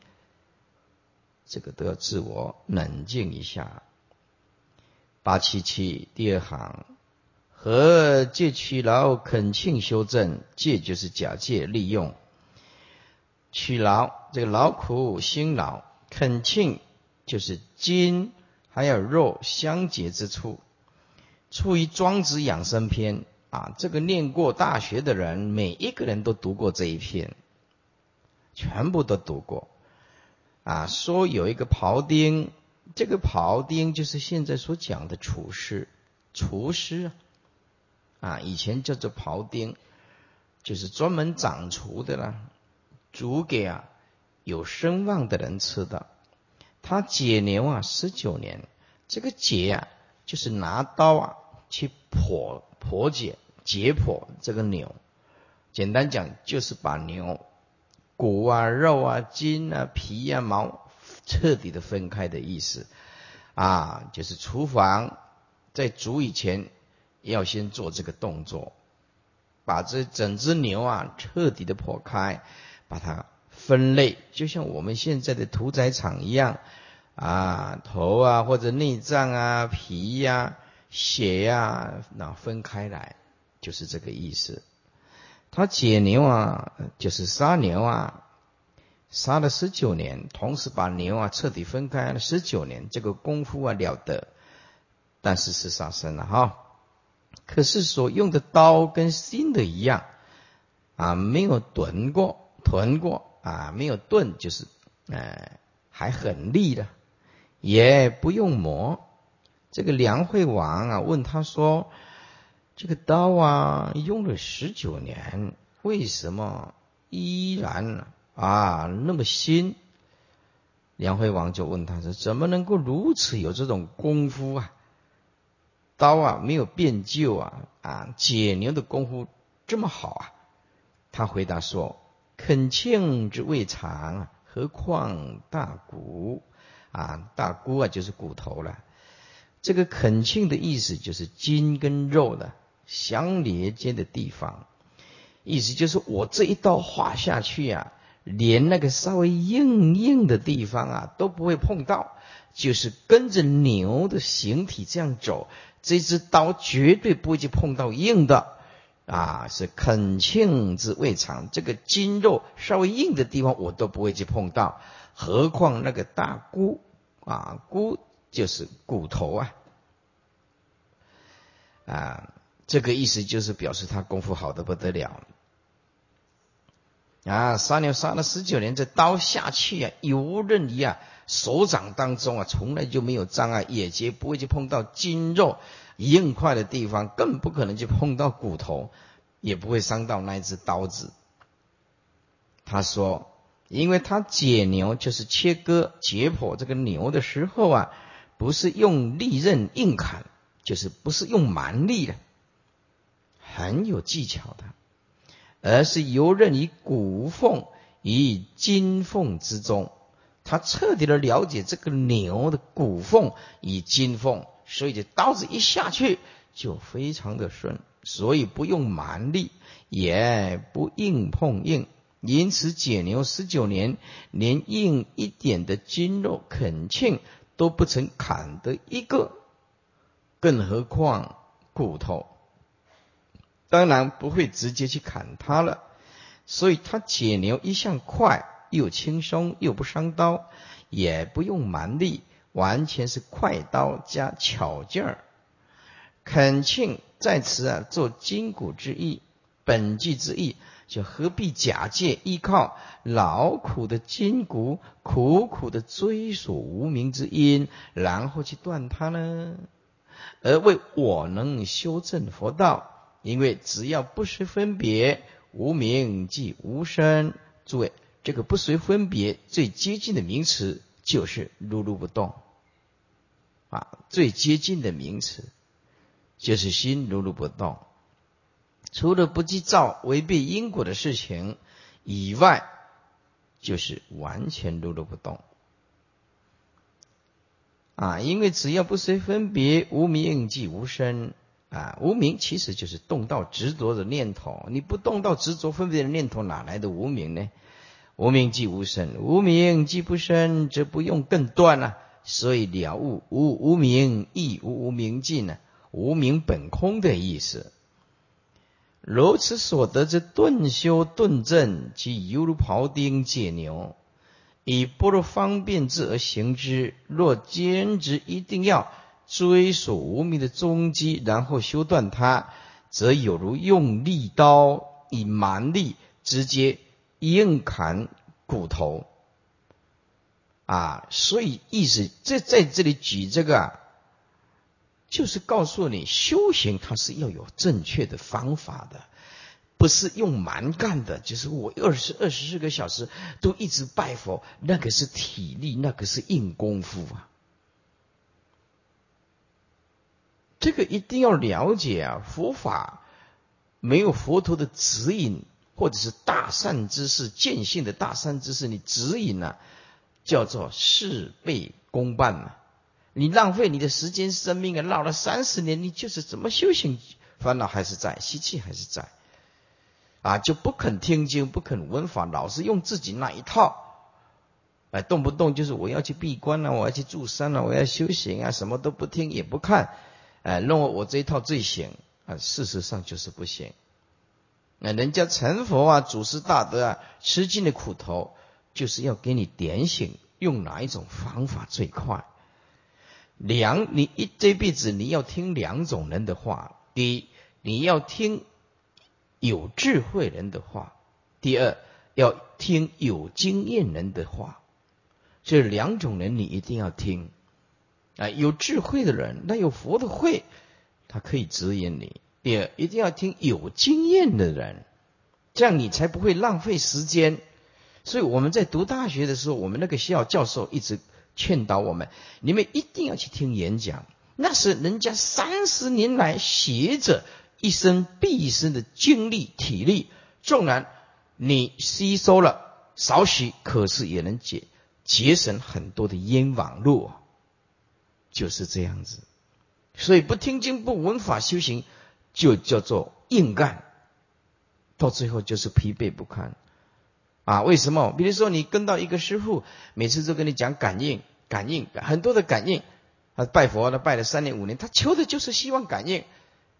这个都要自我冷静一下。八七七第二行。和借取劳恳请修正，借就是假借利用，取劳这个劳苦辛劳，恳请就是筋还有肉相结之处。出于《庄子养生篇》啊，这个念过大学的人，每一个人都读过这一篇，全部都读过。啊，说有一个庖丁，这个庖丁就是现在所讲的厨师，厨师。啊，以前叫做庖丁，就是专门掌厨的啦，煮给啊有声望的人吃的。他解牛啊十九年，这个解啊就是拿刀啊去剖剖解解剖这个牛。简单讲就是把牛骨啊肉啊筋啊皮啊毛彻底的分开的意思啊，就是厨房在煮以前要先做这个动作，把这整只牛啊彻底的剖开，把它分类，就像我们现在的屠宰场一样啊，头啊或者内脏啊、皮呀、血呀，那分开来，就是这个意思。他解牛啊，就是杀牛啊，杀了十九年，同时把牛啊彻底分开了十九年，这个功夫啊了得，但是是杀生了哈。可是所用的刀跟新的一样啊，没有钝过，钝过啊，没有钝，就是呃还很利的，也不用磨。这个梁惠王啊问他说。这个刀啊，用了十九年，为什么依然啊那么新？梁惠王就问他说：“怎么能够如此有这种功夫啊？刀啊没有变旧啊啊解牛的功夫这么好啊？”他回答说：“肯庆之未尝，何况大骨啊？大骨啊就是骨头了。这个肯庆的意思就是筋跟肉的。”相连接的地方，意思就是我这一刀划下去啊，连那个稍微硬硬的地方啊都不会碰到，就是跟着牛的形体这样走，这支刀绝对不会去碰到硬的啊，是肯庆之未尝，这个筋肉稍微硬的地方我都不会去碰到，何况那个大骨啊，骨就是骨头啊，啊。这个意思就是表示他功夫好的不得了啊！杀牛杀了十九年，这刀下去啊，游刃于啊手掌当中啊，从来就没有障碍，也绝不会去碰到筋肉硬块的地方，更不可能去碰到骨头，也不会伤到那一只刀子。他说，因为他解牛就是切割解剖这个牛的时候啊，不是用利刃硬砍，就是不是用蛮力的。很有技巧的，而是游刃于骨缝与筋缝之中，他彻底的了解这个牛的骨缝与筋缝，所以这刀子一下去就非常的顺，所以不用蛮力，也不硬碰硬，因此解牛十九年，连硬一点的筋肉啃庆都不曾砍得一个，更何况骨头。当然不会直接去砍它了，所以他解牛一向快，又轻松，又不伤刀，也不用蛮力，完全是快刀加巧劲儿。恳请在此啊，做筋骨之意，本句之意，就何必假借依靠劳苦的筋骨，苦苦的追索无名之因，然后去断它呢？而为我能修正佛道。因为只要不随分别，无名即无生。诸位，这个不随分别最接近的名词就是如如不动啊，最接近的名词就是心如如不动。除了不计造违背因果的事情以外，就是完全如如不动啊。因为只要不随分别，无名即无生。啊，无名其实就是动到执着的念头，你不动到执着分别的念头，哪来的无名呢？无名即无生，无名即不生，则不用更断了。所以了悟无无名亦无无明尽呢，无名本空的意思。如此所得之顿修顿正，即犹如庖丁解牛，以般若方便智而行之。若坚持一定要。追索无名的踪迹，然后修断它，则有如用利刀以蛮力直接硬砍骨头啊！所以意思在在这里举这个，就是告诉你修行它是要有正确的方法的，不是用蛮干的。就是我二十二十四个小时都一直拜佛，那个是体力，那个是硬功夫啊。这个一定要了解啊！佛法没有佛陀的指引，或者是大善之士见性的大善之士，你指引呢，叫做事倍功半嘛。你浪费你的时间、生命啊，闹了三十年，你就是怎么修行，烦恼还是在，习气还是在，啊，就不肯听经，不肯闻法，老是用自己那一套，哎，动不动就是我要去闭关了，我要去住山了，我要修行啊，什么都不听也不看，哎，认为我这一套最行啊，事实上就是不行。那人家成佛啊，祖师大德啊，吃尽了苦头，就是要给你点醒，用哪一种方法最快。两，你一这辈子你要听两种人的话：第一，你要听有智慧人的话；第二，要听有经验人的话。这两种人你一定要听啊！有智慧的人，那有佛的慧，他可以指引你；第二，一定要听有经验的人，这样你才不会浪费时间。所以我们在读大学的时候，我们那个校教授一直。劝导我们，你们一定要去听演讲，那是人家三十年来学者一生毕生的精力体力，纵然你吸收了少许，可是也能节节省很多的冤枉路，就是这样子。所以不听经不闻法修行，就叫做硬干，到最后就是疲惫不堪。啊，为什么？比如说，你跟到一个师傅，每次都跟你讲感应、感应，很多的感应。他拜佛，他拜了三年五年，他求的就是希望感应。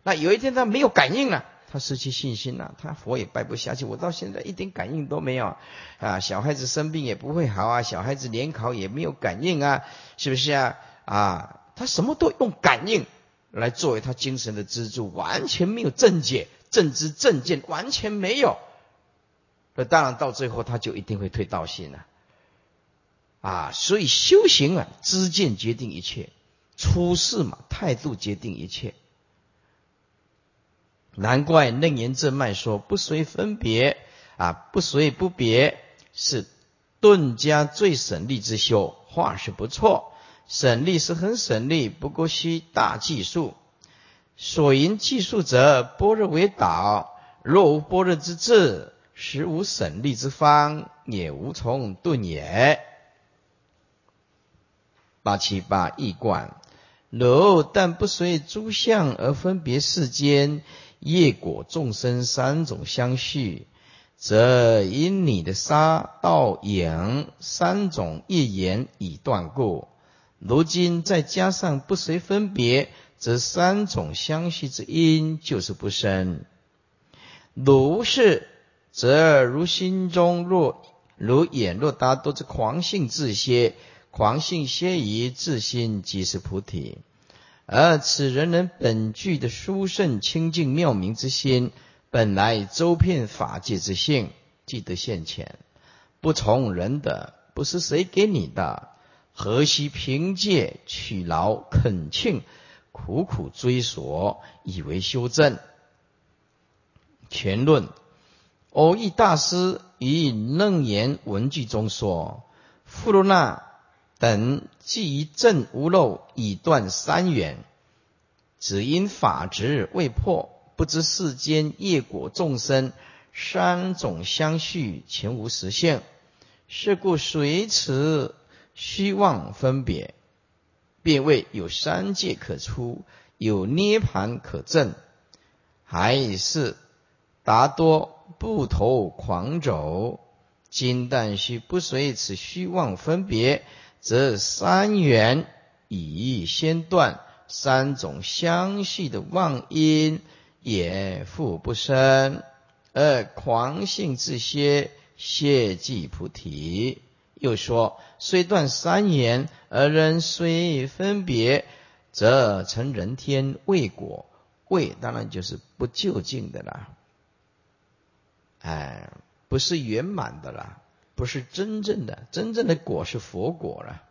那有一天他没有感应了，他失去信心了，他佛也拜不下去。我到现在一点感应都没有啊！小孩子生病也不会好啊，小孩子联考也没有感应啊，是不是啊？啊，他什么都用感应来作为他精神的支柱，完全没有正解、正知、正见，完全没有。那当然，到最后他就一定会退道心了，啊，所以修行啊，知见决定一切，出世嘛，态度决定一切。难怪楞严正脉说不随分别啊，不随不别是顿家最省力之修，话是不错，省力是很省力，不过需大技术。所言技术者，般若为导，若无般若之智。实无省力之方，也无从顿也。八七八易观，如但不随诸相而分别世间业果众生三种相续，则因你的杀道影三种业缘已断故。如今再加上不随分别，则三种相续之因就是不生。如是。则如心中若如眼若达多之狂性自歇，狂性歇于自心即是菩提。而此人人本具的殊胜清净妙明之心，本来周遍法界之性，即得现前。不从人的，不是谁给你的，何须凭借取劳恳请，苦苦追索，以为修正？全论。偶遇大师于楞严文句中说：“富罗那等既于正无漏，以断三缘，只因法执未破，不知世间业果众生三种相续，全无实现。是故随此虚妄分别，便谓有三界可出，有涅盘可证，还是达多。”不投狂走，今但须不随此虚妄分别，则三缘已先断，三种相续的妄因也复不生，而狂性自歇，歇即菩提。又说，虽断三缘，而仍虽分别，则成人天未果，未当然就是不究竟的啦。哎，不是圆满的了，不是真正的，真正的果是佛果了。